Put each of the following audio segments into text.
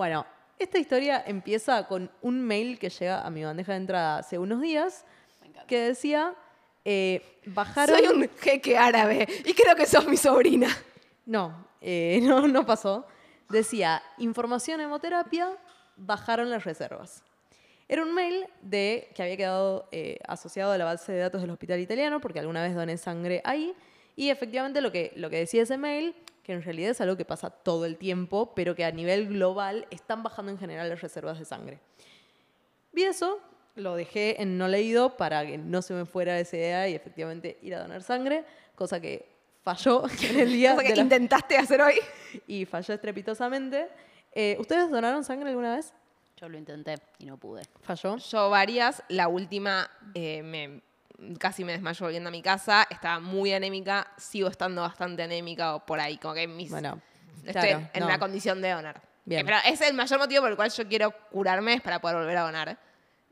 Bueno, esta historia empieza con un mail que llega a mi bandeja de entrada hace unos días que decía, eh, bajaron... Soy un jeque árabe y creo que sos mi sobrina. No, eh, no, no pasó. Decía, información hemoterapia, bajaron las reservas. Era un mail de, que había quedado eh, asociado a la base de datos del hospital italiano, porque alguna vez doné sangre ahí. Y efectivamente lo que, lo que decía ese mail, que en realidad es algo que pasa todo el tiempo, pero que a nivel global están bajando en general las reservas de sangre. Vi eso, lo dejé en no leído para que no se me fuera esa idea y efectivamente ir a donar sangre, cosa que falló en el día Cosa que la- intentaste hacer hoy. y falló estrepitosamente. Eh, ¿Ustedes donaron sangre alguna vez? Yo lo intenté y no pude. Falló. Yo varias, la última eh, me, casi me desmayó volviendo a mi casa, estaba muy anémica, sigo estando bastante anémica o por ahí, como que mis, Bueno, estoy claro, en no. una condición de donar. Bien. Pero es el mayor motivo por el cual yo quiero curarme, es para poder volver a donar.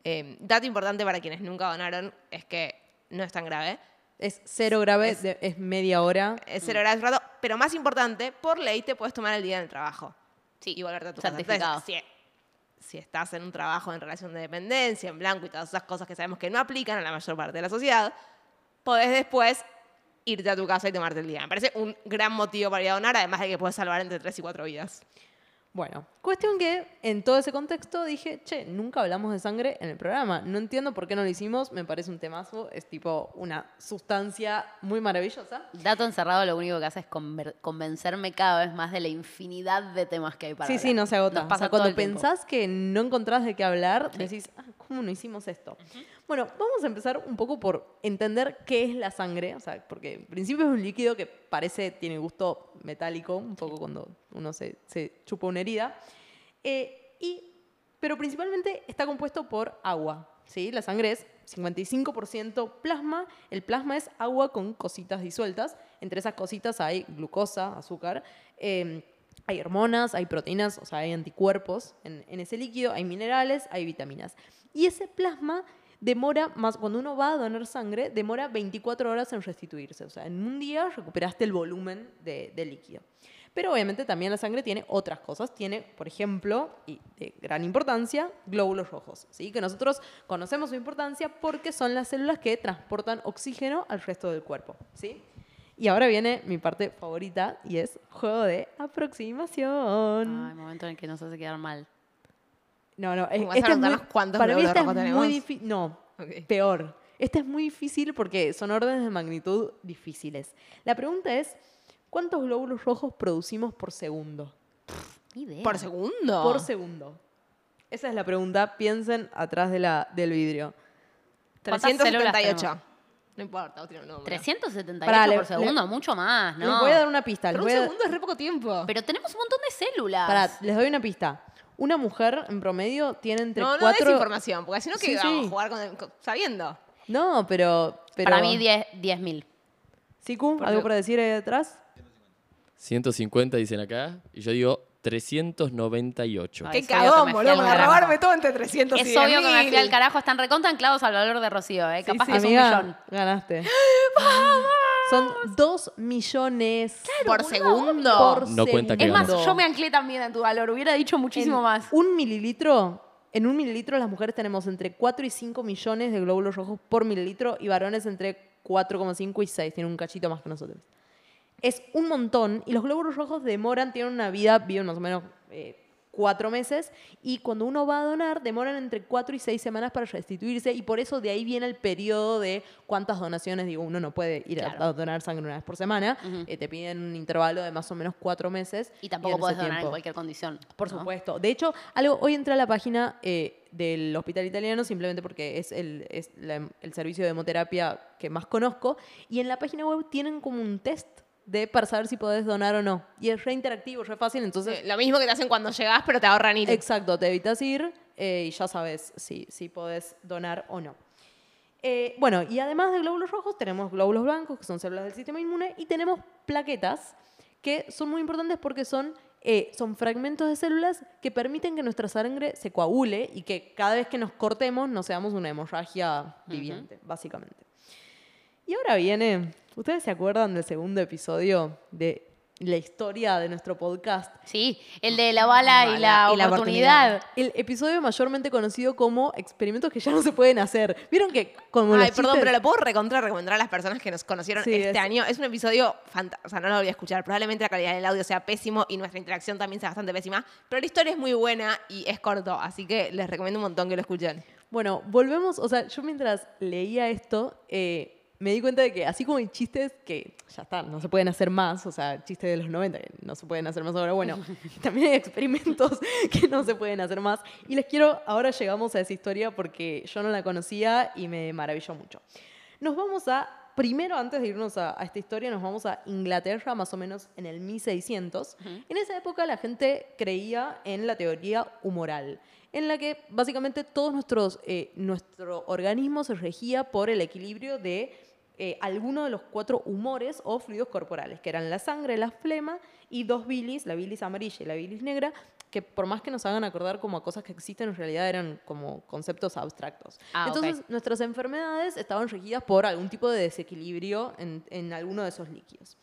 Eh, dato importante para quienes nunca donaron es que no es tan grave. Es cero grave, Es- de- es, media hora. Es cero horas de rato, pero más importante, por ley te puedes tomar el día del trabajo. Sí, y volverte a tu certificado. casa. Entonces, si, si estás en un trabajo en relación de dependencia, en blanco y todas esas cosas que sabemos que no aplican a la mayor parte de la sociedad, podés después irte a tu casa y tomarte el día. Me parece un gran motivo para ir a donar, además de que puedes salvar entre 3 y 4 vidas. Bueno, cuestión que en todo ese contexto dije, che, nunca hablamos de sangre en el programa. No entiendo por qué no lo hicimos, me parece un temazo, es tipo una sustancia muy maravillosa. Dato encerrado lo único que hace es convencerme cada vez más de la infinidad de temas que hay para Sí, hablar. sí, no se agota. Nos o pasa sea, cuando tiempo. pensás que no encontrás de qué hablar, decís, ah, ¿cómo no hicimos esto? Bueno, vamos a empezar un poco por entender qué es la sangre, o sea, porque en principio es un líquido que parece, tiene gusto metálico, un poco cuando uno se, se chupa una herida, Eh, y, pero principalmente está compuesto por agua, ¿sí? La sangre es 55% plasma, el plasma es agua con cositas disueltas, entre esas cositas hay glucosa, azúcar, eh, hay hormonas, hay proteínas, o sea, hay anticuerpos en, ese líquido, hay minerales, hay vitaminas. Y ese plasma demora más, cuando uno va a donar sangre, demora 24 horas en restituirse. O sea, en un día recuperaste el volumen de, de líquido. Pero obviamente también la sangre tiene otras cosas. Tiene, por ejemplo, y de gran importancia, glóbulos rojos. ¿sí? Que nosotros conocemos su importancia porque son las células que transportan oxígeno al resto del cuerpo. ¿sí? Y ahora viene mi parte favorita y es juego de aproximación. Ay, momento en el que nos hace quedar mal. No, no, es, ¿Vas a este es muy, cuántos para mí glóbulos esta es muy tenemos? difícil. No, peor. Este es muy difícil porque son órdenes de magnitud difíciles. La pregunta es, ¿cuántos glóbulos rojos producimos por segundo? Idea. ¿Por segundo? Por segundo. Esa es la pregunta. Piensen atrás de la, del vidrio. ¿Cuántas células 378. No importa, otro número. 378 Pará, le- por segundo, mucho más, ¿no? Les voy a dar una pista. Pero un voy a- segundo es re poco tiempo. Pero tenemos un montón de células. Pará, les doy una pista. Una mujer en promedio tiene entre no, no cuatro... des información, porque si no, Sí, que vamos sí. a jugar con, el- con- sabiendo. No, pero, pero... Para mí 10 10.000. Siku, Por ¿algo para decir ahí detrás? 150 dicen acá. Y yo digo 398. Ay, Qué es obvio que me cagón, boludo, para carajo. robarme todo entre 300 y Es obvio que me 10.000. fui al carajo. Están recontra anclados al valor de Rocío, ¿eh? Capaz Sí, que es amiga, un millón. Ganaste. Son dos millones por segundo. por No cuenta que Es más, yo me anclé también en tu valor. Hubiera dicho muchísimo En más. Un mililitro, en un mililitro las mujeres tenemos entre 4 y 5 millones de glóbulos rojos por mililitro y varones entre 4,5 y 6. Tienen un cachito más que nosotros. Es un montón y los glóbulos rojos demoran, tienen una vida, viven más o menos eh, cuatro meses y cuando uno va a donar demoran entre 4 y 6 semanas para restituirse y por eso de ahí viene el periodo de cuántas donaciones, digo, uno no puede ir a- Claro. a, donar sangre una vez por semana, eh, te piden un intervalo de más o menos cuatro meses. Y tampoco podés donar en cualquier condición. por ¿no? supuesto. De hecho, algo, hoy entré a la página eh, del Hospital Italiano simplemente porque es, el, es la- el servicio de hemoterapia que más conozco. Y en la página web tienen como un test de para saber si podés donar o no. Y es re interactivo, re fácil. Entonces, Sí, Lo mismo que te hacen cuando llegás, pero te ahorran ir. exacto, te evitas ir eh, y ya sabes si, si podés donar o no. Eh, bueno, y además de glóbulos rojos, tenemos glóbulos blancos, que son células del sistema inmune, y tenemos plaquetas, que son muy importantes porque son, eh, son fragmentos de células que permiten que nuestra sangre se coagule y que cada vez que nos cortemos no seamos una hemorragia viviente, básicamente. Y ahora viene, ¿ustedes se acuerdan del segundo episodio de la historia de nuestro podcast. Sí, el de la bala y la, Bala y la oportunidad. El episodio mayormente conocido como experimentos que ya no se pueden hacer. ¿Vieron que como Ay, los perdón, chistes- pero lo puedo recontra recomendar a las personas que nos conocieron Sí, este es- año. Es un episodio fantástico. O sea, no lo voy a escuchar. Probablemente la calidad del audio sea pésimo y nuestra interacción también sea bastante pésima. Pero la historia es muy buena y es corto. Así que les recomiendo un montón que lo escuchen. Bueno, volvemos, o sea, yo mientras leía esto, eh, me di cuenta de que así como hay chistes que ya está, no se pueden hacer más, o sea, chistes de los 90 que no se pueden hacer más ahora, bueno, también hay experimentos que no se pueden hacer más. Y les quiero, ahora llegamos a esa historia porque yo no la conocía y me maravilló mucho. Nos vamos a, primero antes de irnos a, a esta historia, nos vamos a Inglaterra, más o menos en el 1600. En esa época la gente creía en la teoría humoral, en la que básicamente todos nuestros, eh, nuestro organismo se regía por el equilibrio de eh, alguno de los cuatro humores o fluidos corporales, que eran la sangre, la flema y dos bilis, la bilis amarilla y la bilis negra, que por más que nos hagan acordar como a cosas que existen, en realidad eran como conceptos abstractos. Ah. Entonces, nuestras enfermedades estaban regidas por algún tipo de desequilibrio en, en alguno de esos líquidos.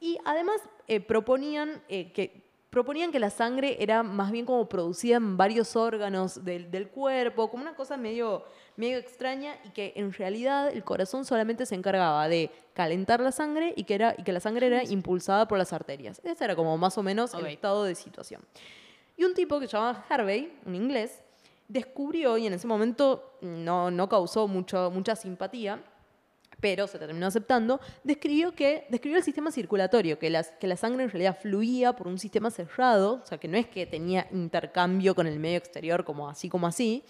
Y además eh, proponían, eh, que, proponían que la sangre era más bien como producida en varios órganos del, del cuerpo, como una cosa medio, medio extraña y que en realidad el corazón solamente se encargaba de calentar la sangre y que, era, y que la sangre era impulsada por las arterias. Ese era como más o menos el estado de situación. Y un tipo que se llamaba Harvey, un inglés, descubrió, y en ese momento no, no causó mucho, mucha simpatía, pero se terminó aceptando, describió, que, describió el sistema circulatorio, que, las, que la sangre en realidad fluía por un sistema cerrado, o sea, que no es que tenía intercambio con el medio exterior como así como así,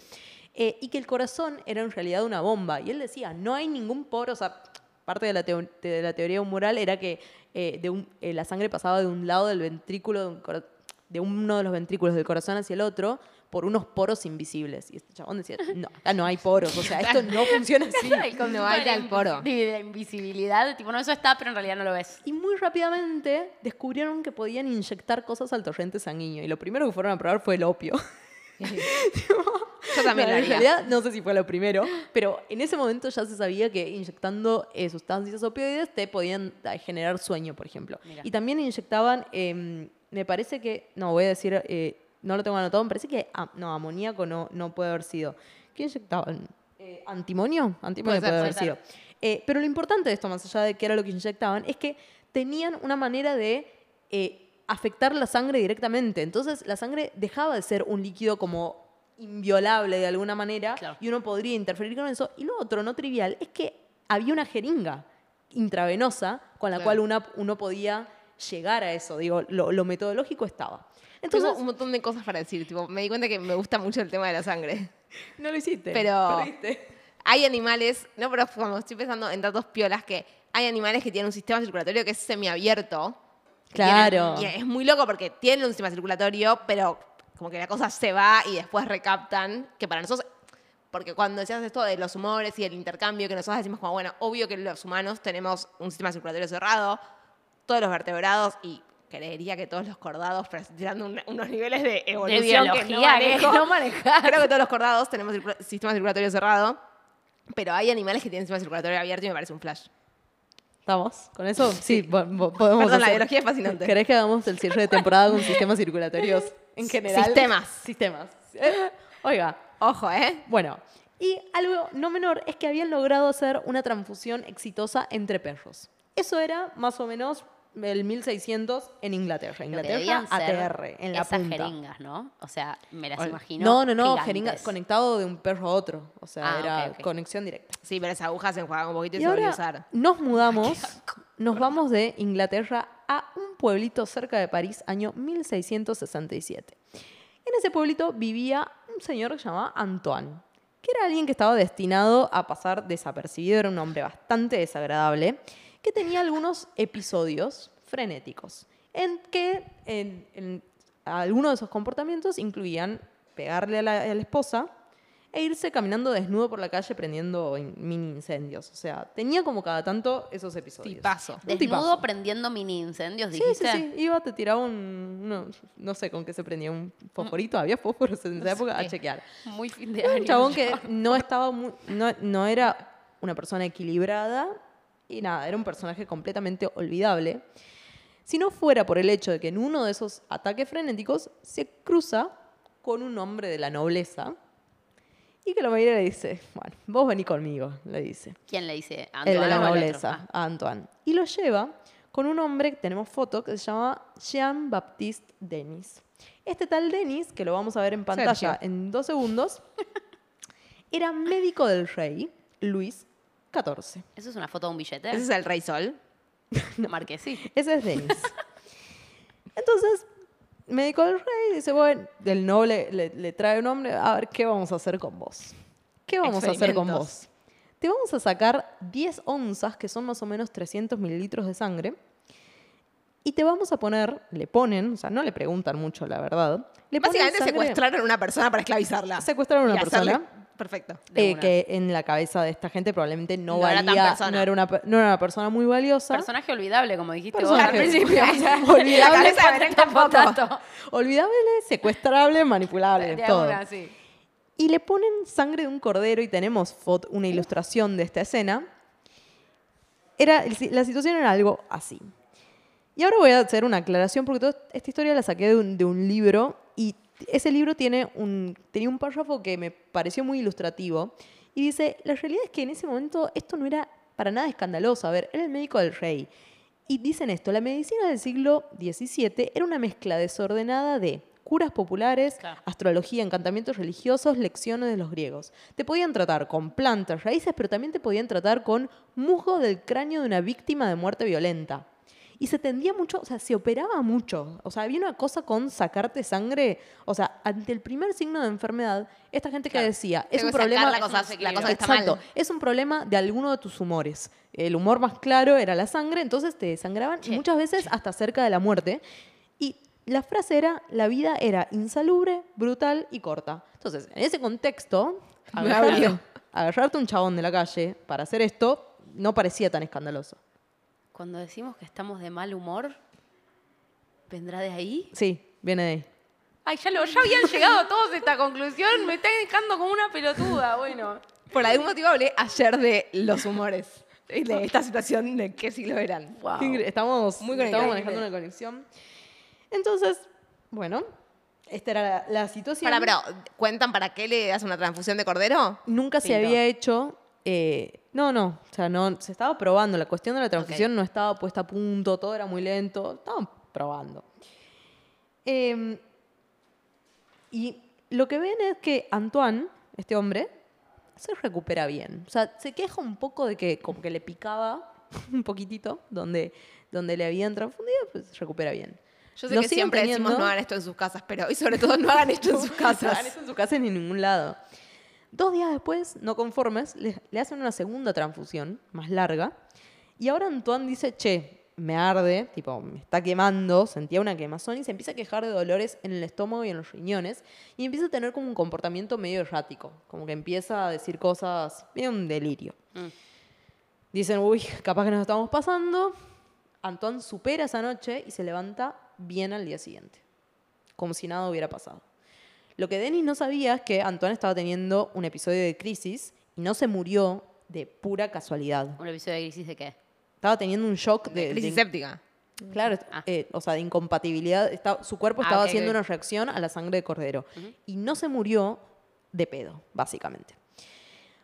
eh, y que el corazón era en realidad una bomba. Y él decía, no hay ningún poro, o sea, parte de la, teo- de la teoría humoral era que eh, de eh, la sangre pasaba de un lado del ventrículo, de, un cora- de uno de los ventrículos del corazón hacia el otro, por unos poros invisibles. Y este chabón decía, no, acá no hay poros, o sea, esto no funciona así. No hay tal poro. De la invisibilidad, tipo, no, eso está, pero en realidad no lo ves. Y muy rápidamente descubrieron que podían inyectar cosas al torrente sanguíneo. Y lo primero que fueron a probar fue el opio. Yo también No, lo en realidad no sé si fue lo primero, pero en ese momento ya se sabía que inyectando eh, sustancias opioides te podían eh, generar sueño, por ejemplo. Mira. Y también inyectaban, eh, me parece que, no voy a decir, eh, no lo tengo anotado, me parece que, ah, no, amoníaco no, no puede haber sido. ¿Qué inyectaban? Eh, ¿Antimonio? Antimonio Puede puede, ser, haber puede sido. Eh, pero lo importante de esto, más allá de qué era lo que inyectaban, es que tenían una manera de afectar la sangre directamente. Entonces la sangre dejaba de ser un líquido como inviolable de alguna manera Claro. y uno podría interferir con eso. Y lo otro, no trivial, es que había una jeringa intravenosa con la Claro. cual una- uno podía llegar a eso. Digo, lo, lo metodológico estaba. Entonces, Tengo un montón de cosas para decir. Tipo, me di cuenta que me gusta mucho el tema de la sangre. no lo hiciste. Pero- Perdiste. Hay animales, no, pero como estoy pensando en datos piolas, que hay animales que tienen un sistema circulatorio que es semiabierto. Claro. Y es muy loco porque tienen un sistema circulatorio, pero como que la cosa se va y después recaptan, que para nosotros, porque cuando decías esto de los humores y el intercambio, que nosotros decimos como, bueno, obvio que los humanos tenemos un sistema circulatorio cerrado, todos los vertebrados y creería que todos los cordados, un- unos niveles de De evolución que no que manejo. no manejas. Creo que todos los cordados tenemos circula- sistema circulatorio cerrado, pero hay animales que tienen sistema circulatorio abierto y me parece un flash. ¿Estamos con eso? Sí, podemos Perdón, la hacer- biología es fascinante. ¿Querés que hagamos el cierre de temporada con sistemas circulatorios en general? Sistemas. Sistemas. Eh, Oiga, Ojo, ¿eh? bueno. Y algo no menor es que habían logrado hacer una transfusión exitosa entre perros. Eso era más o menos el 1600 en Inglaterra. Inglaterra ATR, en la esas punta. jeringas, ¿no? O sea, me las imagino No, no, no, gigantes. jeringa conectado de un perro a otro. O sea, Ah, era conexión directa. Sí, pero esa aguja se enjuaga un poquito y, Y se volvió a ahora usar. nos mudamos, nos vamos de Inglaterra a un pueblito cerca de París, año 1667. En ese pueblito vivía un señor que se llamaba Antoine, que era alguien que estaba destinado a pasar desapercibido, era un hombre bastante desagradable, que tenía algunos episodios frenéticos, en que en, en algunos de esos comportamientos incluían pegarle a la, a la esposa, e irse caminando desnudo por la calle prendiendo in- mini incendios. O sea, tenía como cada tanto esos episodios. Tipazo. Un Desnudo tipazo. prendiendo mini incendios, Sí, dijiste. sí, sí. Iba, te tiraba un. No, no sé con qué se prendía, un fosforito. Había fósforos en esa época a chequear. Muy fin de año. un chabón que no estaba muy. No, no era una persona equilibrada y nada, era un personaje completamente olvidable. si no fuera por el hecho de que en uno de esos ataques frenéticos se cruza con un hombre de la nobleza y que lo mira y le dice, bueno, vos vení conmigo, le dice. ¿Quién le dice? el de ¿Antoine la nobleza, a Antoine. Y lo lleva con un hombre que tenemos foto que se llama Jean-Baptiste Denis. Este tal Denis, que lo vamos a ver en pantalla Sergio. en dos segundos, era médico del rey Luis XIV. ¿Eso es una foto de un billete? Ese es el Rey Sol. Marqué sí. Ese es Denis. Entonces, médico del rey dice, bueno, del noble le, le trae un hombre, a ver, ¿qué vamos a hacer con vos? ¿Qué vamos a hacer con vos? Te vamos a sacar 10 onzas, que son más o menos 300 mililitros de sangre, y te vamos a poner, le ponen, o sea, no le preguntan mucho, la verdad. Le Básicamente secuestraron a una persona para esclavizarla. Secuestraron a una Y persona. Perfecto. Eh, que en la cabeza de esta gente probablemente no, No era tan valía, persona. no era, una, no era una persona muy valiosa. Personaje olvidable, como dijiste Personaje vos al principio. olvidable. Potato. Olvidable, secuestrable, manipulable, De todo. una, sí. Y le ponen sangre de un cordero y tenemos foto- una ilustración de esta escena. Era, la situación era algo así. Y ahora voy a hacer una aclaración porque toda esta historia la saqué de un, de un libro ese libro tiene un, tenía un párrafo que me pareció muy ilustrativo y dice, la realidad es que en ese momento esto no era para nada escandaloso. A ver, era el médico del rey. Y dicen esto, la medicina del siglo XVII era una mezcla desordenada de curas populares, Claro. astrología, encantamientos religiosos, lecciones de los griegos. Te podían tratar con plantas, raíces, pero también te podían tratar con musgo del cráneo de una víctima de muerte violenta. Y se tendía mucho, o sea, se operaba mucho. O sea, había una cosa con sacarte sangre. O sea, ante el primer signo de enfermedad, esta gente que Claro. decía, es Tengo un que problema. la cosa- es un la cosa que está Exacto. mal. Es un problema de alguno de tus humores. El humor más claro era la sangre, entonces te desangraban y Che. muchas veces hasta cerca de la muerte. Y la frase era, la vida era insalubre, brutal y corta. Entonces, en ese contexto, agarrarte, agarrarte un chabón de la calle para hacer esto no parecía tan escandaloso. Cuando decimos que estamos de mal humor, ¿vendrá de ahí? Sí, viene de ahí. Ay, ya, lo, ya habían llegado a todos a esta conclusión. Me están dejando como una pelotuda. Bueno. Por algún motivo hablé ayer de los humores. De esta situación de qué siglo eran. Wow. Estamos, Muy estamos manejando una conexión. Entonces, bueno, esta era la, la situación. Para, pero, ¿cuentan para qué le das una transfusión de cordero? Nunca se había hecho. eh, no, no, o sea, no, se estaba probando. La cuestión de la transfusión no estaba puesta a punto, todo era muy lento. Estaban probando. Eh, y lo que ven es que Antoine, este hombre, se recupera bien. O sea, se queja un poco de que como que le picaba un poquitito donde, donde le habían transfundido, pues se recupera bien. Yo sé Lo que siempre decimos teniendo. no hagan esto en sus casas, pero hoy sobre todo no hagan esto en sus No hagan casas. eso en su casa ni en ningún lado. Dos días después, no conformes, le, le hacen una segunda transfusión, más larga. Y ahora Antoine dice, che, me arde, tipo, me está quemando, sentía una quemazón y se empieza a quejar de dolores en el estómago y en los riñones. Y empieza a tener como un comportamiento medio errático, como que empieza a decir cosas, medio un delirio. Mm. Dicen, uy, capaz que nos estamos pasando. Antoine supera esa noche y se levanta bien al día siguiente, como si nada hubiera pasado. Lo que Denis no sabía es que Antoine estaba teniendo un episodio de crisis y no se murió de pura casualidad. ¿Un episodio de crisis de qué? Estaba teniendo un shock de, de- Crisis séptica. claro, Ah. eh, o sea, de incompatibilidad. Su cuerpo Ah, estaba haciendo una reacción a la sangre de cordero y no se murió de pedo, básicamente.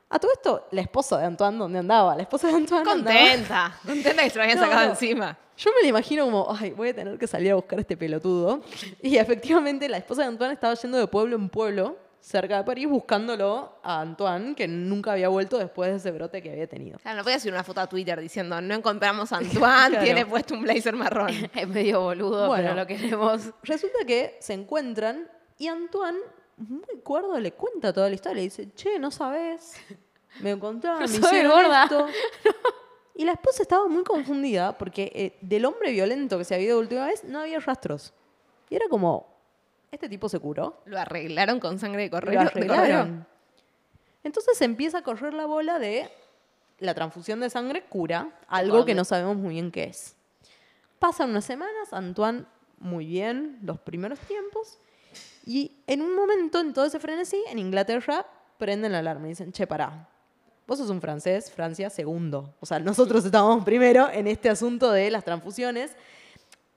A todo esto, la esposa de Antoine, ¿dónde andaba? La esposa de Antoine andaba- Contenta. Contenta que se lo habían No, sacado no. encima. Yo me lo imagino como, ay, voy a tener que salir a buscar a este pelotudo. Y efectivamente la esposa de Antoine estaba yendo de pueblo en pueblo, cerca de París, buscándolo a Antoine, que nunca había vuelto después de ese brote que había tenido. Claro, no podía subir una foto a Twitter diciendo no encontramos a Antoine, Claro. tiene puesto un blazer marrón. Es medio boludo, Bueno. pero lo queremos. Resulta que se encuentran y Antoine, muy cuerdo, le cuenta toda la historia. Le dice, che, no sabes, me encontraron, me hicieron gorda. esto". Y la esposa estaba muy confundida porque eh, del hombre violento que se había ido la última vez no había rastros. Y era como, este tipo se curó. Lo arreglaron con sangre de Lo de cordero. arreglaron. Entonces empieza a correr la bola de la transfusión de sangre cura, algo que no sabemos muy bien qué es. Pasan unas semanas, Antoine muy bien, los primeros tiempos, y en un momento, en todo ese frenesí, en Inglaterra prenden la alarma y dicen, che, pará, vos sos un francés, Francia segundo. O sea, nosotros estábamos primero en este asunto de las transfusiones.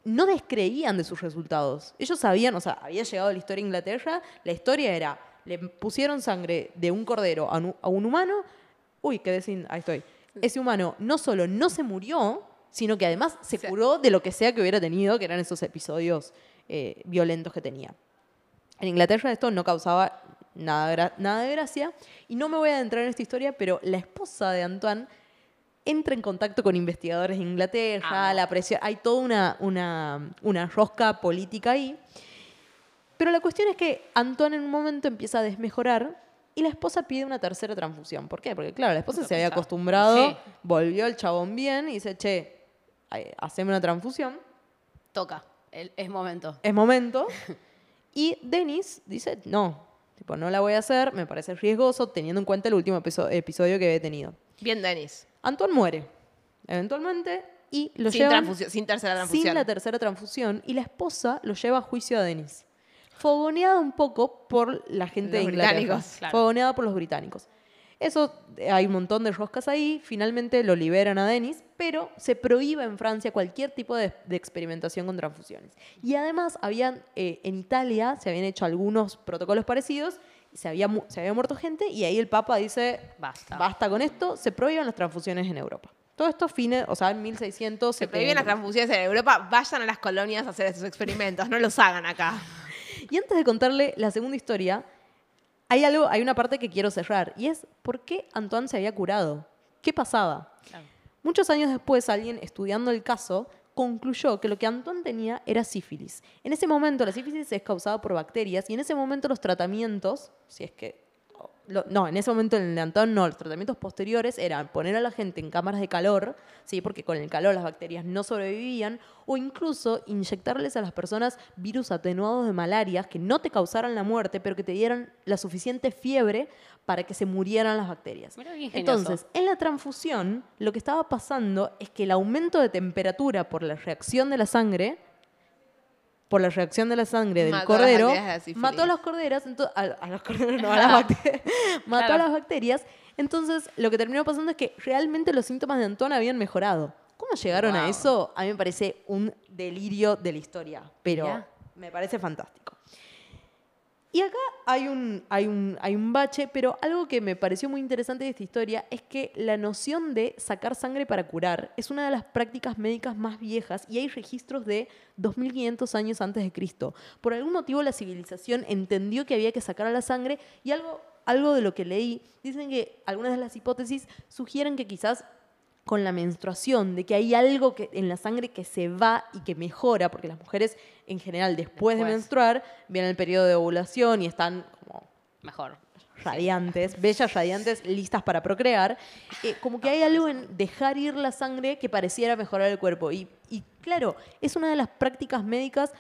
no descreían de sus resultados. Ellos sabían, o sea, había llegado la historia a Inglaterra, la historia era, le pusieron sangre de un cordero a un, a un humano, uy, quedé sin, ahí estoy. Ese humano no solo no se murió, sino que además se Sí. curó de lo que sea que hubiera tenido, que eran esos episodios eh, violentos que tenía. En Inglaterra esto no causaba nada, nada de gracia. Y no me voy a adentrar en esta historia, pero la esposa de Antoine entra en contacto con investigadores de Inglaterra, Amo. la presión, hay toda una, una, una rosca política ahí. Pero la cuestión es que Antoine en un momento empieza a desmejorar y la esposa pide una tercera transfusión. ¿Por qué? Porque claro, la esposa se había acostumbrado, Sí. volvió el chabón bien y dice, che, haceme una transfusión. Toca. El- es momento. es momento. Y Dennis dice, no, tipo, no la voy a hacer, me parece riesgoso, teniendo en cuenta el último episo- episodio que había tenido. Bien, Denis. Antoine muere, eventualmente, y lo Sin, llevan sin tercera transfusión. sin la tercera transfusión, y la esposa lo lleva a juicio a Dennis. Fogoneada un poco por la gente Los de Inglaterra. claro. Fogoneada por los británicos. Eso, eh, hay un montón de roscas ahí, finalmente lo liberan a Denis, pero se prohíbe en Francia cualquier tipo de, de experimentación con transfusiones. Y además, habían, eh, en Italia se habían hecho algunos protocolos parecidos, se había, se había muerto gente, y ahí el Papa dice, Basta. basta con esto, se prohíben las transfusiones en Europa. Todo esto fines, o sea, en 1600 Se prohíben las transfusiones en Europa. Vayan a las colonias a hacer esos experimentos. No los hagan acá. Y antes de contarle la segunda historia, hay algo, hay una parte que quiero cerrar y es ¿por qué Antoine se había curado? ¿Qué pasaba? Claro. Muchos años después, alguien estudiando el caso concluyó que lo que Antoine tenía era sífilis. En ese momento, la sífilis es causada por bacterias y en ese momento los tratamientos, si es que lo- no, en ese momento en el de Antón no, los tratamientos posteriores eran poner a la gente en cámaras de calor, ¿sí? porque con el calor las bacterias no sobrevivían, o incluso inyectarles a las personas virus atenuados de malaria que no te causaran la muerte, pero que te dieran la suficiente fiebre para que se murieran las bacterias. Entonces, en la transfusión, lo que estaba pasando es que el aumento de temperatura por la reacción de la sangre por la reacción de la sangre del Mató cordero, de mató a las corderas, a, a los corderos, no, a las bacterias, mató Claro. a las bacterias. Entonces, lo que terminó pasando es que realmente los síntomas de Antón habían mejorado. ¿Cómo llegaron a eso? A mí me parece un delirio de la historia, pero me parece fantástico. Y acá hay un, hay, un, hay un bache, pero algo que me pareció muy interesante de esta historia es que la noción de sacar sangre para curar es una de las prácticas médicas más viejas y hay registros de 2500 años antes de Cristo. Por algún motivo la civilización entendió que había que sacar a la sangre y algo, algo de lo que leí, dicen que algunas de las hipótesis sugieren que quizás con la menstruación, de que hay algo que, en la sangre que se va y que mejora, porque las mujeres en general después, de menstruar viene el periodo de ovulación y están como Mejor. radiantes, bellas, radiantes, listas para procrear, eh, como que hay algo en dejar ir la sangre que pareciera mejorar el cuerpo. Y, y claro, es una de las prácticas médicas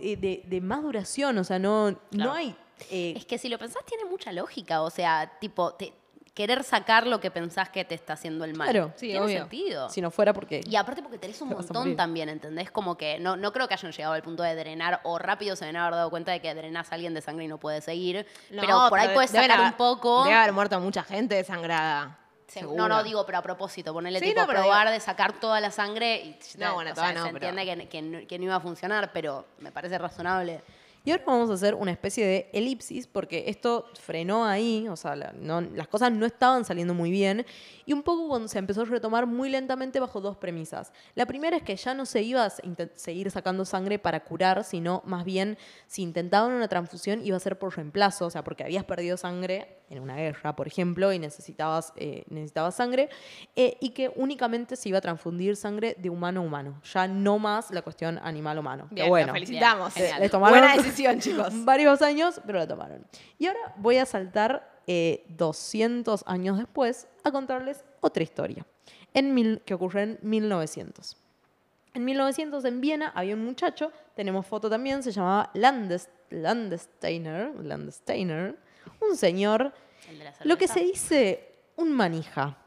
eh, de, de más duración, o sea, no, no hay... eh, Es que si lo pensás tiene mucha lógica, o sea, tipo, te- querer sacar lo que pensás que te está haciendo el mal. Claro. Sí, tiene obvio. sentido. si no fuera porque... Y aparte porque tenés un Te montón también, ¿entendés? Como que no, no creo que hayan llegado al punto de drenar o rápido se deben haber dado cuenta de que drenás a alguien de sangre y no puede seguir. No, pero por ahí puedes sacar haber- un poco. Debe haber muerto mucha gente desangrada. Se- seguro. No, no, digo, pero a propósito, ponerle Sí, tipo no, pero probar digo- de sacar toda la sangre y No, bueno, o sea, no, se pero- entiende que, que no iba a funcionar, pero me parece razonable. Y ahora vamos a hacer una especie de elipsis porque esto frenó ahí, o sea, la- no- las cosas no estaban saliendo muy bien y un poco cuando se empezó a retomar muy lentamente bajo dos premisas. La primera es que ya no se iba a seguir sacando sangre para curar, sino más bien si intentaban una transfusión iba a ser por reemplazo, o sea, porque habías perdido sangre en una guerra, por ejemplo, y necesitabas, eh, necesitabas sangre, eh, y que únicamente se iba a transfundir sangre de humano a humano, ya no más la cuestión animal-humano. Bueno, felicitamos. Genial. les tomaron decisión, chicos. varios años, pero la tomaron. Y ahora voy a saltar eh, 200 años después a contarles otra historia en mil, que ocurrió en 1900. En 1900 en Viena había un muchacho, tenemos foto también, se llamaba Landes, Landesteiner, Landesteiner, un señor, lo que se dice un manija.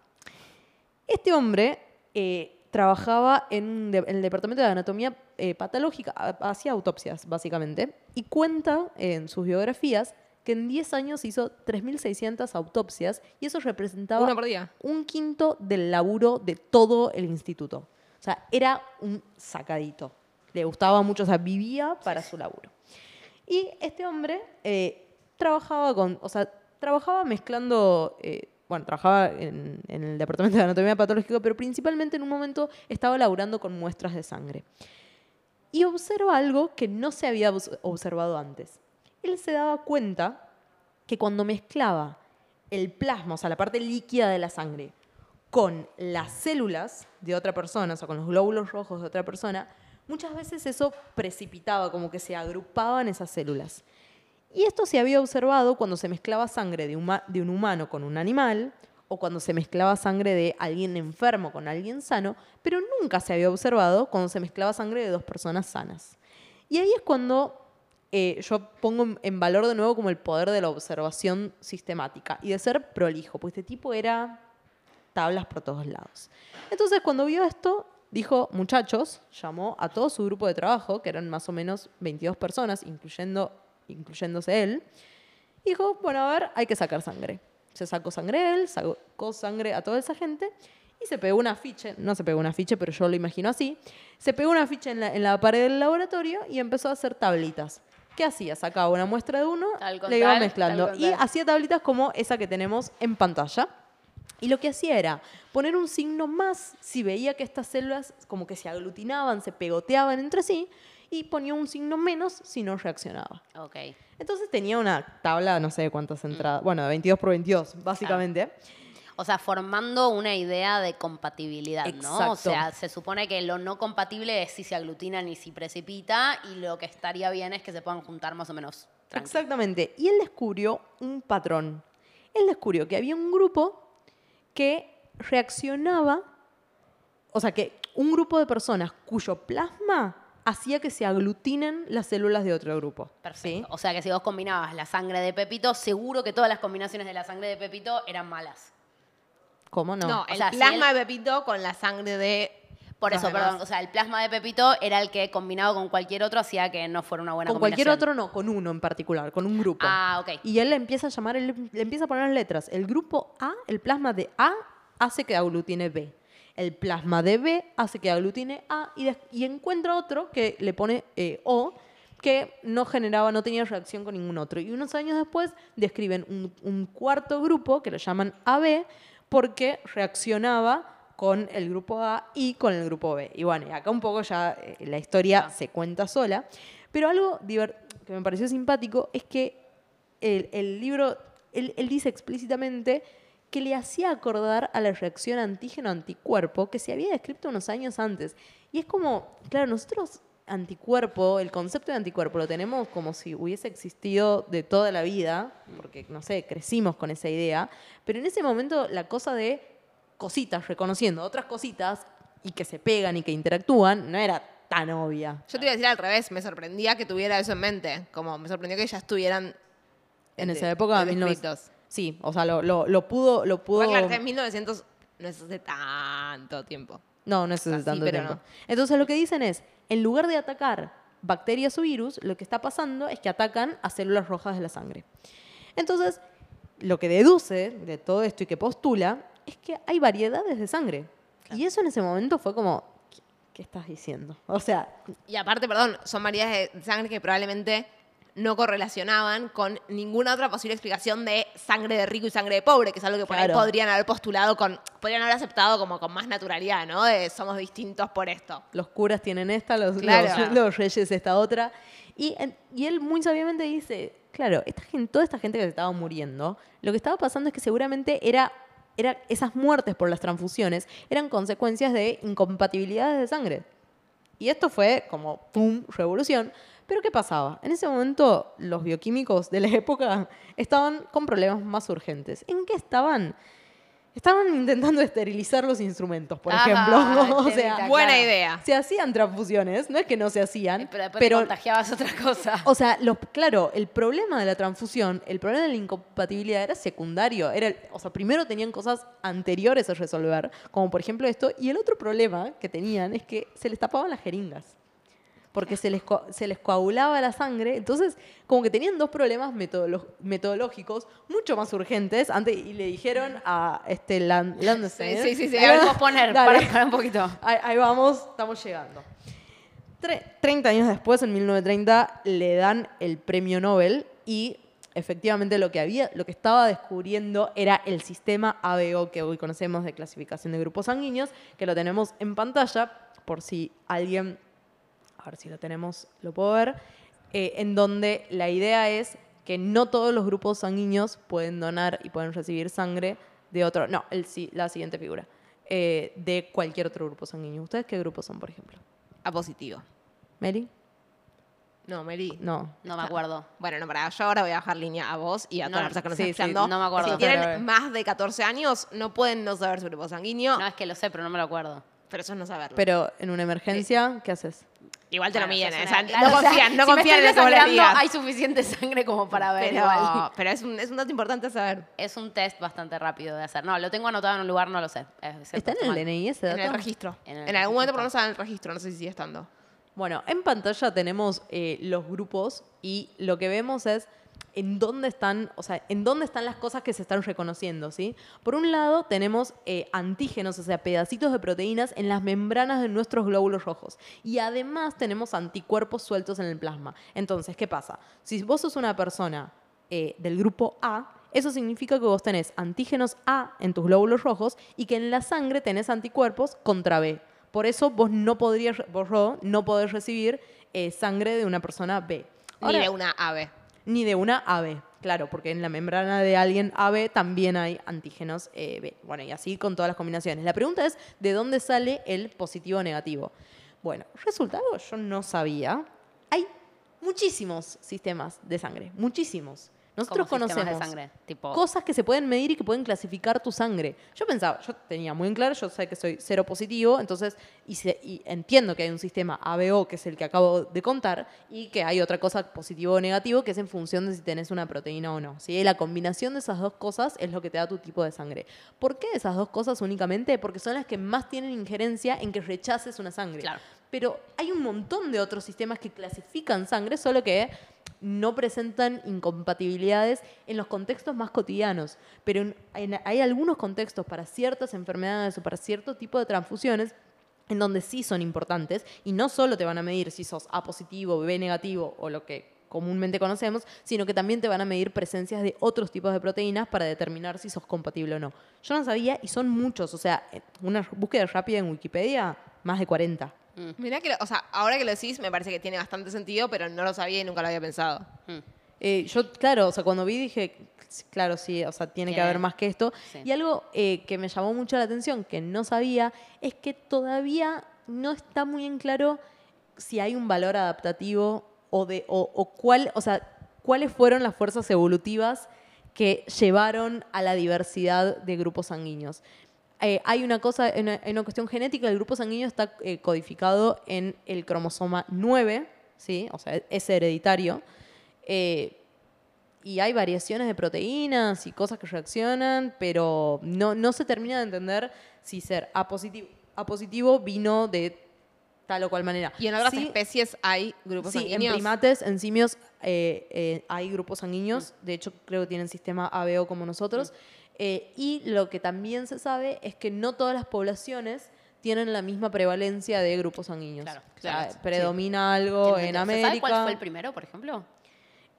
Este hombre eh, trabajaba en el departamento de anatomía eh, patológica, ha- hacía autopsias básicamente, y cuenta en sus biografías que en 10 años hizo 3.600 autopsias y eso representaba Uno por día. un quinto del laburo de todo el instituto. O sea, era un sacadito. Le gustaba mucho, o sea, vivía para su laburo. Y este hombre eh, trabajaba con, o sea, trabajaba mezclando, eh, bueno, trabajaba en, en el departamento de anatomía patológica, pero principalmente en un momento estaba laburando con muestras de sangre. Y observa algo que no se había obs- observado antes. Él se daba cuenta que cuando mezclaba el plasma, o sea, la parte líquida de la sangre, con las células de otra persona, o con los glóbulos rojos de otra persona, muchas veces eso precipitaba, como que se agrupaban esas células. Y esto se había observado cuando se mezclaba sangre de un humano con un animal o cuando se mezclaba sangre de alguien enfermo con alguien sano, pero nunca se había observado cuando se mezclaba sangre de dos personas sanas. Y ahí es cuando eh, yo pongo en- valor de nuevo como el poder de la observación sistemática y de ser prolijo, porque este tipo era tablas por todos lados. Entonces, cuando vio esto, dijo, muchachos, llamó a todo su grupo de trabajo, que eran más o menos 22 personas, incluyéndose él, dijo, bueno, a ver, hay que sacar sangre. Se sacó sangre él, sacó sangre a toda esa gente, y se pegó un afiche, no se pegó un afiche, pero yo lo imagino así, se pegó un afiche en la, en la pared del laboratorio y empezó a hacer tablitas. ¿Qué hacía? Sacaba una muestra de uno, le iba mezclando. Y hacía tablitas como esa que tenemos en pantalla. Y lo que hacía era poner un signo más si veía que estas células como que se aglutinaban, se pegoteaban entre sí, y ponía un signo menos si no reaccionaba. Ok. Entonces tenía una tabla, no sé de cuántas entradas, bueno, de 22 por 22, básicamente. O sea, formando una idea de compatibilidad, ¿no? O sea, se supone que lo no compatible es si se aglutinan y si precipita, y lo que estaría bien es que se puedan juntar más o menos. Exactamente. Y él descubrió un patrón. Él descubrió que había un grupo que reaccionaba, o sea, que un grupo de personas cuyo plasma hacía que se aglutinen las células de otro grupo. Perfecto. ¿sí? O sea que si vos combinabas la sangre de Pepito, seguro que todas las combinaciones de la sangre de Pepito eran malas. ¿Cómo no? No, O el sea, si plasma él- de Pepito con la sangre de. Por eso, demás. perdón. O sea, el plasma de Pepito era el que combinado con cualquier otro hacía que no fuera una buena con cualquier combinación. otro no, con uno en particular, con un grupo. Ah, ok. Y él le empieza a llamar, él le empieza a poner letras. El grupo A, el plasma de A, hace que aglutine B. El plasma de B hace que aglutine A y, encuentra otro que le pone eh, O, que no generaba, no tenía reacción con ningún otro. Y unos años después describen un, un cuarto grupo que lo llaman AB porque reaccionaba con el grupo A y con el grupo B. Y bueno, y acá un poco ya eh, la historia se cuenta sola. Pero algo que me pareció simpático es que el, el libro, él, él dice explícitamente que le hacía acordar a la reacción antígeno-anticuerpo que se había descrito unos años antes. Y es como, claro, nosotros anticuerpo, el concepto de anticuerpo lo tenemos como si hubiese existido de toda la vida, porque, no sé, crecimos con esa idea, pero en ese momento la cosa de cositas, reconociendo otras cositas y que se pegan y que interactúan, no era tan obvia. Yo te iba a decir al revés, me sorprendía que tuviera eso en mente. Como me sorprendió que ya estuvieran. En esa época, 1900. descritos. Sí, o sea, lo, lo, lo pudo, lo pudo. Igual, claro, está en 1900 no es hace tanto tiempo. No, no es O sea, hace sí, tanto tiempo. no. Entonces lo que dicen es, en lugar de atacar bacterias o virus, lo que está pasando es que atacan a células rojas de la sangre. Entonces, lo que deduce de todo esto y que postula es que hay variedades de sangre. Y eso en ese momento fue como, ¿qué, qué estás diciendo? O sea, Y aparte, perdón, son variedades de sangre que probablemente no correlacionaban con ninguna otra posible explicación de sangre de rico y sangre de pobre, que es algo que por ahí podrían haber postulado con, podrían haber aceptado como con más naturalidad, ¿no? De somos distintos por esto. los curas tienen esta, los, Claro. los- los reyes esta otra. Y él muy sabiamente dice, claro, esta gente, toda esta gente que se estaba muriendo, lo que estaba pasando es que seguramente era, era esas muertes por las transfusiones eran consecuencias de incompatibilidades de sangre. Y esto fue como, ¡pum!, revolución. Pero ¿qué pasaba? En ese momento los bioquímicos de la época estaban con problemas más urgentes. ¿En qué estaban? Estaban intentando esterilizar los instrumentos, por Ajá, ejemplo. o entendí, sea, Buena claro. idea. se hacían transfusiones, no es que no se hacían, Pero después te pero, contagiabas otra cosa. o sea, los, claro, el problema de la transfusión, el problema de la incompatibilidad era secundario, era, o sea, primero tenían cosas anteriores a resolver, como por ejemplo esto, y el otro problema que tenían es que se les tapaban las jeringas. Porque se les, se les coagulaba la sangre, entonces como que tenían dos problemas metodológicos mucho más urgentes antes y le dijeron a este Land, Sí, sí, sí, sí. A ver, posponer, para, para un poquito. Ahí, ahí vamos, estamos llegando. Tre- 30 años después, en 1930, le dan el premio Nobel y efectivamente lo que había, lo que estaba descubriendo era el sistema ABO que hoy conocemos de clasificación de grupos sanguíneos, que lo tenemos en pantalla, por si alguien, a ver si lo tenemos, lo puedo ver, eh, en donde la idea es que no todos los grupos sanguíneos pueden donar y pueden recibir sangre de otro, no, el, si- la siguiente figura, eh, de cualquier otro grupo sanguíneo. ¿Ustedes qué grupos son, por ejemplo? A positivo. ¿Mary? No, Mary. No. No me acuerdo. Bueno, no, para yo ahora voy a bajar línea a vos y a No, todas las personas que nos sí, están sí, no me acuerdo. Si Pero- tienen más de 14 años, no pueden no saber su grupo sanguíneo, No, es que lo sé, pero no me lo acuerdo. pero eso es no saberlo. Pero en una emergencia, ¿qué haces? Igual te lo miden, ¿eh? una- O sea, claro, no o sea, confían, no si confían en estoy lo que vos les desangrando, digas. Hay suficiente sangre como para ver igual. Pero, pero es, un, es un dato importante saber. Es un test bastante rápido de hacer. No, lo tengo anotado en un lugar, no lo sé. Es- es ¿Está en el. DNI ese En dato? el registro. En En, algún momento registro. por lo menos está en el registro, no sé si sigue estando. Bueno, en pantalla tenemos eh, los grupos y lo que vemos es en dónde están, o sea, en dónde están las cosas que se están reconociendo, ¿sí? Por un lado tenemos eh, antígenos, o sea, pedacitos de proteínas en las membranas de nuestros glóbulos rojos. Y además tenemos anticuerpos sueltos en el plasma. Entonces, ¿qué pasa? Si vos sos una persona eh, del grupo A, eso significa que vos tenés antígenos A en tus glóbulos rojos y que en la sangre tenés anticuerpos contra B. Por eso vos no podrías, vos no podés recibir eh, sangre de una persona B. Ahora- Ni de una ave. ni de una AB, claro, porque en la membrana de alguien AB también hay antígenos eh, B. Bueno, y así con todas las combinaciones. La pregunta es, ¿de dónde sale el positivo o negativo? Bueno, resulta algo que yo no sabía. Hay muchísimos sistemas de sangre, muchísimos. Nosotros Como conocemos de sangre, tipo- cosas que se pueden medir y que pueden clasificar tu sangre. Yo pensaba, yo tenía muy en claro, yo sé que soy cero positivo, entonces y, se- y entiendo que hay un sistema ABO, que es el que acabo de contar, y que hay otra cosa positivo o negativo, que es en función de si tenés una proteína o no. ¿sí? La combinación de esas dos cosas es lo que te da tu tipo de sangre. ¿Por qué esas dos cosas únicamente? Porque son las que más tienen injerencia en que rechaces una sangre. Claro. Pero hay un montón de otros sistemas que clasifican sangre, solo que no presentan incompatibilidades en los contextos más cotidianos. Pero en- en- hay algunos contextos para ciertas enfermedades o para cierto tipo de transfusiones en donde sí son importantes y no solo te van a medir si sos A positivo, B negativo o lo que comúnmente conocemos, sino que también te van a medir presencias de otros tipos de proteínas para determinar si sos compatible o no. Yo no sabía y son muchos, o sea, eh, una búsqueda rápida en Wikipedia, más de 40. Mirá que, lo- o sea, ahora que lo decís me parece que tiene bastante sentido, pero no lo sabía y nunca lo había pensado. Mm. Eh, yo, claro, o sea, cuando vi dije, "Sí, claro, sí, o sea, tiene que haber más que esto. sí. Y algo eh, que me llamó mucho la atención, que no sabía, es que todavía no está muy en claro si hay un valor adaptativo o, de, o, o cuál, o sea, cuáles fueron las fuerzas evolutivas que llevaron a la diversidad de grupos sanguíneos. Eh, hay una cosa, en una, en una cuestión genética, el grupo sanguíneo está eh, codificado en el cromosoma 9, ¿sí? o sea, es hereditario. Eh, y hay variaciones de proteínas y cosas que reaccionan, pero no, no se termina de entender si ser A positivo, A positivo vino de tal o cual manera. Y en otras Sí, especies hay grupos Sí, en sanguíneos. primates, en simios, eh, eh, hay grupos sanguíneos. De hecho, creo que tienen sistema ABO como nosotros. Eh, y lo que también se sabe es que no todas las poblaciones tienen la misma prevalencia de grupos sanguíneos. Claro, O sea, claro, sí. predomina algo ¿Se en sabe América. cuál fue el primero, por ejemplo?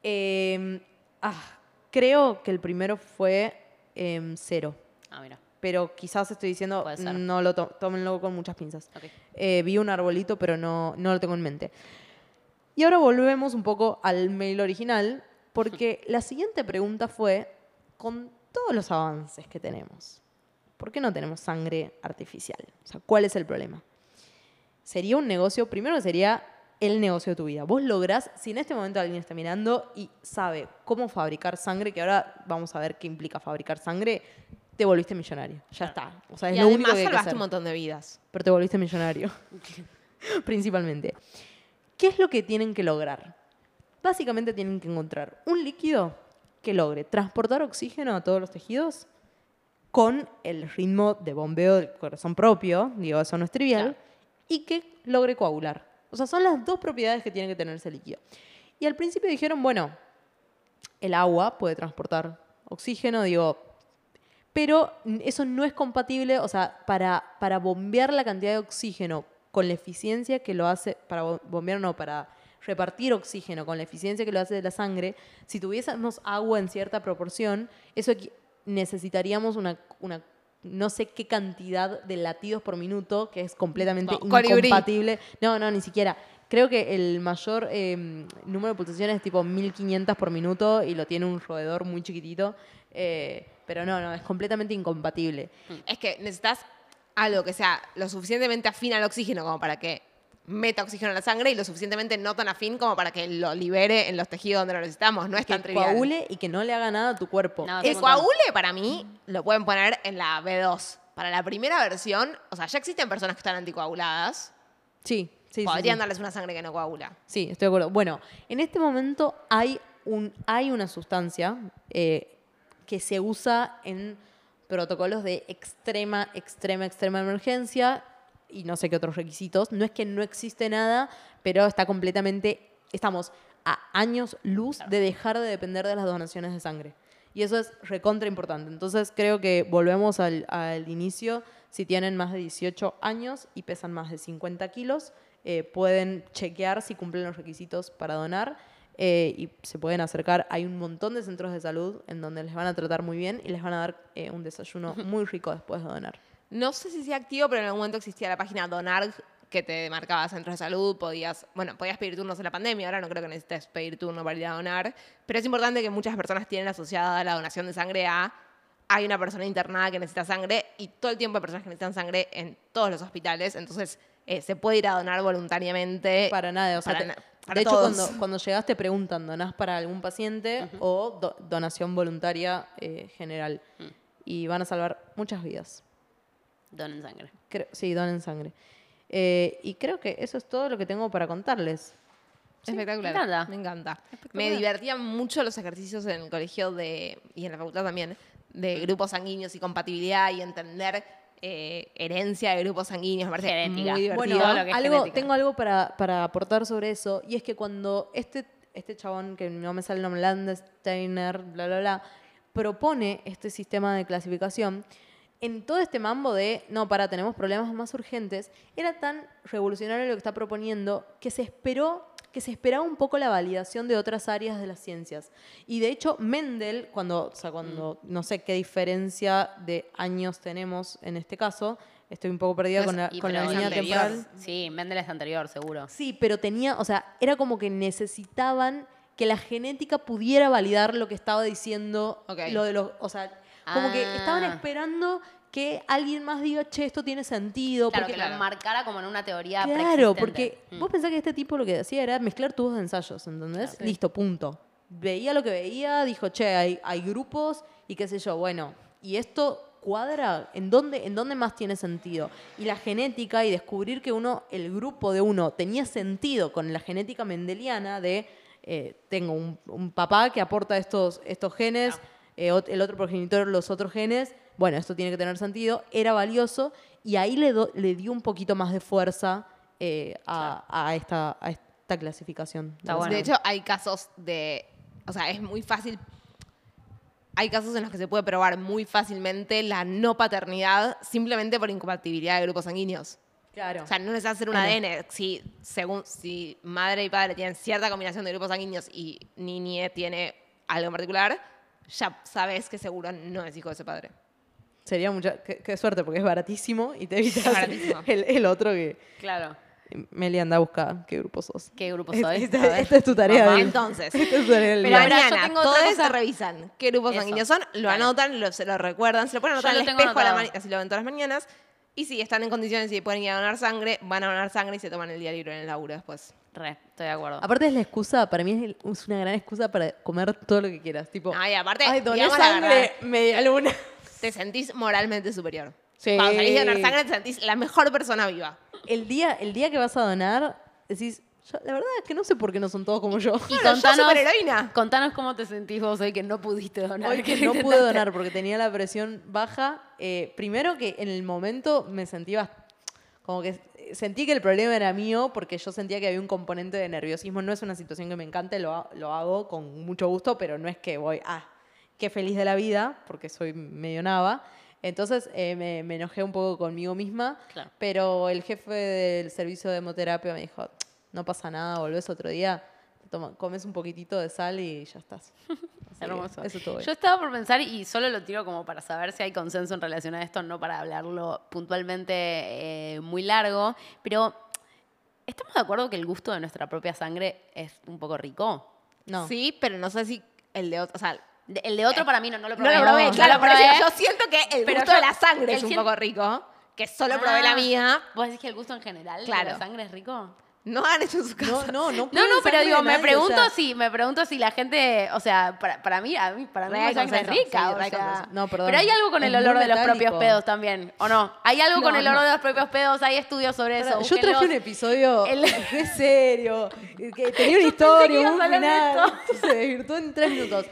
Eh, ah, creo que el primero fue em, cero. Ah, mira. Pero quizás estoy diciendo, no lo to- tómenlo con muchas pinzas. Ok. Eh, vi un arbolito, pero no, no lo tengo en mente. Y ahora volvemos un poco al mail original, porque la siguiente pregunta fue, con todos los avances que tenemos, ¿por qué no tenemos sangre artificial? O sea, ¿cuál es el problema? Sería un negocio, primero que sería el negocio de tu vida. Vos lográs, si en este momento alguien está mirando y sabe cómo fabricar sangre, que ahora vamos a ver qué implica fabricar sangre, te volviste millonario. Ya está. O sea, es y lo único que hay que salvaste hacer un montón de vidas. pero te volviste millonario. Principalmente. ¿Qué es lo que tienen que lograr? Básicamente tienen que encontrar un líquido que logre transportar oxígeno a todos los tejidos con el ritmo de bombeo del corazón propio, digo, eso no es trivial, Claro. y que logre coagular. O sea, son las dos propiedades que tiene que tener ese líquido. Y al principio dijeron, bueno, el agua puede transportar oxígeno, digo, pero eso no es compatible, o sea, para, para bombear la cantidad de oxígeno con la eficiencia que lo hace, para bo- bombear no, para repartir oxígeno con la eficiencia que lo hace de la sangre, si tuviésemos agua en cierta proporción, eso necesitaríamos una, una no sé qué cantidad de latidos por minuto, que es completamente No, colibrí. incompatible. No, no, ni siquiera. Creo que el mayor eh, número de pulsaciones es tipo 1500 por minuto y lo tiene un roedor muy chiquitito. eh, pero no, no, es completamente incompatible. Es que necesitas algo que sea lo suficientemente afín al oxígeno como para que meta oxígeno a la sangre y lo suficientemente no tan afín como para que lo libere en los tejidos donde lo necesitamos. No es que tan trivial. coagule y que no le haga nada a tu cuerpo. No, El coagule para mí lo pueden poner en la B2. Para la primera versión, o sea, ya existen personas que están anticoaguladas. Sí, sí, sí, Podrían sí. darles una sangre que no coagula. Sí, estoy de acuerdo. Bueno, en este momento hay, un, hay una sustancia eh, que se usa en protocolos de extrema, extrema, extrema emergencia y no sé qué otros requisitos. No es que no existe nada, pero está completamente, estamos a años luz de dejar de depender de las donaciones de sangre. Y eso es recontra importante. Entonces creo que volvemos al, al inicio. Si tienen más de 18 años y pesan más de 50 kilos, eh, pueden chequear si cumplen los requisitos para donar eh, y se pueden acercar. Hay un montón de centros de salud en donde les van a tratar muy bien y les van a dar eh, un desayuno muy rico después de donar. No sé si sea activo, pero en algún momento existía la página Donar que te marcaba centros de salud, podías, bueno, podías pedir turnos en la pandemia, ahora no creo que necesites pedir turno para ir a donar, pero es importante que muchas personas tienen asociada la donación de sangre a hay una persona internada que necesita sangre y todo el tiempo hay personas que necesitan sangre en todos los hospitales, entonces eh, se puede ir a donar voluntariamente. Para nada, o sea, para te- na- para de hecho cuando, cuando llegas te preguntan, ¿donás para algún paciente o do- donación voluntaria eh, general? Y van a salvar muchas vidas. Donen sangre. Creo- sí, donen sangre. Eh, y creo que eso es todo lo que tengo para contarles. Espectacular. me encanta. Me encanta. Espectacular. Me divertían mucho los ejercicios en el colegio de, y en la facultad también de grupos sanguíneos y compatibilidad y entender eh, herencia de grupos sanguíneos. Me parece Genética. muy divertido. Bueno, lo que es algo, genética. tengo algo para, para aportar sobre eso, y es que cuando este, este chabón, que no me sale el nombre, Landsteiner, bla, bla, bla, propone este sistema de clasificación, en todo este mambo de, no, para, tenemos problemas más urgentes, era tan revolucionario lo que está proponiendo que se esperó que se esperaba un poco la validación de otras áreas de las ciencias. Y de hecho, Mendel, cuando, o sea, cuando no sé qué diferencia de años tenemos en este caso, estoy un poco perdida No con la, con la línea anterior. temporal. Sí, Mendel es anterior, seguro. Sí, pero tenía, o sea, era como que necesitaban que la genética pudiera validar lo que estaba diciendo lo de los, o sea, como que Ah. estaban esperando que alguien más diga, che, esto tiene sentido. Claro, porque, que lo enmarcara como en una teoría Claro, porque Mm. vos pensás que este tipo lo que hacía era mezclar tubos de ensayos, ¿entendés? Listo, punto. Veía lo que veía, dijo, che, hay, hay grupos y qué sé yo, bueno, y esto cuadra, ¿en dónde, ¿en dónde más tiene sentido? Y la genética y descubrir que uno, el grupo de uno tenía sentido con la genética mendeliana de, eh, tengo un, un papá que aporta estos, estos genes, eh, el otro progenitor los otros genes, bueno, esto tiene que tener sentido, era valioso y ahí le, do- le dio un poquito más de fuerza eh, a, a esta, a esta clasificación. Está bueno. De hecho, hay casos de. O sea, es muy fácil. Hay casos en los que se puede probar muy fácilmente la no paternidad simplemente por incompatibilidad de grupos sanguíneos. Claro. O sea, no necesitas hacer un Claro. ADN. Si, según, si madre y padre tienen cierta combinación de grupos sanguíneos y niñe tiene algo en particular, ya sabes que seguro no es hijo de ese padre. Sería mucha. Qué, qué suerte, porque es baratísimo y te evitas el, el otro que. Claro. Meli anda a buscar qué grupo sos. ¿Qué grupo soy? Esta, ver. esta es tu tarea. Mamá, del- entonces. esta es tu tarea del Pero día. a ver, yo Mañana, tengo otra todos cosa. se revisan qué grupos Eso. sanguíneos son, lo anotan, lo, se lo recuerdan, se lo pueden anotar en lo el espejo a la anotado. ma- así lo ven todas las mañanas. Y si están en condiciones y pueden ir a donar sangre, van a donar sangre y se toman el día libre en el laburo después. Re, estoy de acuerdo. Aparte es la excusa, para mí es, una gran excusa para comer todo lo que quieras. Tipo, Ay, aparte, ay, doné digamos la sangre, verdad. media luna. Te sentís moralmente superior. Sí. Cuando salís de donar sangre, te sentís la mejor persona viva. El día, el día que vas a donar, decís, yo, la verdad es que no sé por qué no son todos como yo. Y Bueno, yo contanos, superheroína. contanos cómo te sentís vos hoy que no pudiste donar. Hoy que no pude donar porque tenía la presión baja. eh, primero que en el momento me sentí bast- como que sentí que el problema era mío porque yo sentía que había un componente de nerviosismo. No es una situación que me encante, lo, ha- lo hago con mucho gusto, pero no es que voy, ah, qué feliz de la vida, porque soy medio nava. Entonces eh, me, me enojé un poco conmigo misma, Claro. pero el jefe del servicio de hemoterapia me dijo, no pasa nada, volvés otro día, toma- comes un poquitito de sal y ya estás. Hermoso. Eso. Yo estaba por pensar, y solo lo tiro como para saber si hay consenso en relación a esto, no para hablarlo puntualmente eh, muy largo, pero ¿estamos de acuerdo que el gusto de nuestra propia sangre es un poco rico? No. Sí, pero no sé si el de otro. O sea, De- El de otro para mí no, no lo no probé. lo probé, no claro, lo pero probé. yo, yo siento que el Pero gusto yo- de la sangre es un cien- poco rico. Que solo probé la Ah, mía. ¿Vos decís que el gusto en general Claro. de la sangre es rico? No han hecho en su casa. No, no, no. No, prueben no, pero digo, me nadie, pregunto o sea, si, me pregunto si la gente, o sea, para, para mí, a mí, para mí la hay sangre es rica, sí, o sea. No, perdón. Pero hay algo con el olor de los propios pedos también, ¿o no? Hay algo con el olor no. de los propios pedos, hay estudios sobre eso. Yo traje un episodio El- de serio, que tenía una historia, un final, se desvirtuó en tres minutos.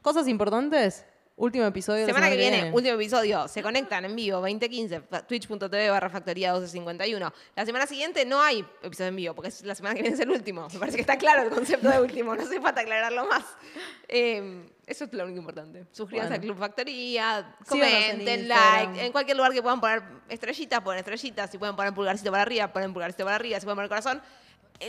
Cosas importantes, último episodio. la Semana que viene, último episodio. Se conectan en vivo, 2015, fa- twitch.tv barra factoría 1251. La semana siguiente no hay episodio en vivo, porque es- la semana que viene es el último. Me parece que está claro el concepto de último, no hace falta aclararlo más. Eh, eso es lo único importante. Suscríbanse Bueno. al Club Factoría, en comenten, like. En cualquier lugar que puedan poner estrellitas, ponen estrellitas. Si pueden poner pulgarcito para arriba, ponen pulgarcito para arriba. Si pueden poner corazón.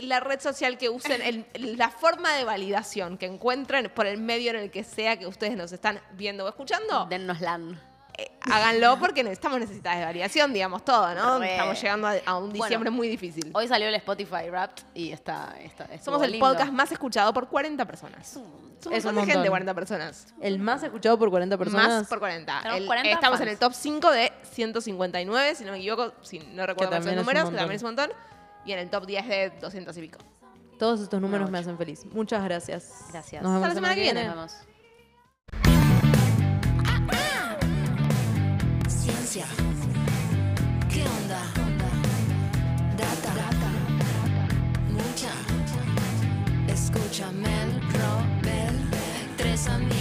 La red social que usen, el- la forma de validación que encuentren por el medio en el que sea que ustedes nos están viendo o escuchando, Dennos LAN. eh, háganlo porque estamos necesitadas de variación, digamos todo, ¿no? Re. Estamos llegando a, a un diciembre Bueno, muy difícil. Hoy salió el Spotify Wrapped y está, está Somos el lindo. podcast más escuchado por 40 personas. Somos Es un un gente, montón. 40 personas. El más escuchado por 40 personas. Más por 40. Tenemos El- 40 estamos fans. en el top 5 de 159, si no me equivoco, si no recuerdo los números, que montón. también es un montón en el top 10 de 200 y pico. Todos estos números me hacen feliz. Muchas gracias. Gracias. Nos vemos la semana, que viene. Nos vemos. Ciencia. ¿Qué onda? Data. Data. Mucha. Escúchame, Robel. Tres amigos.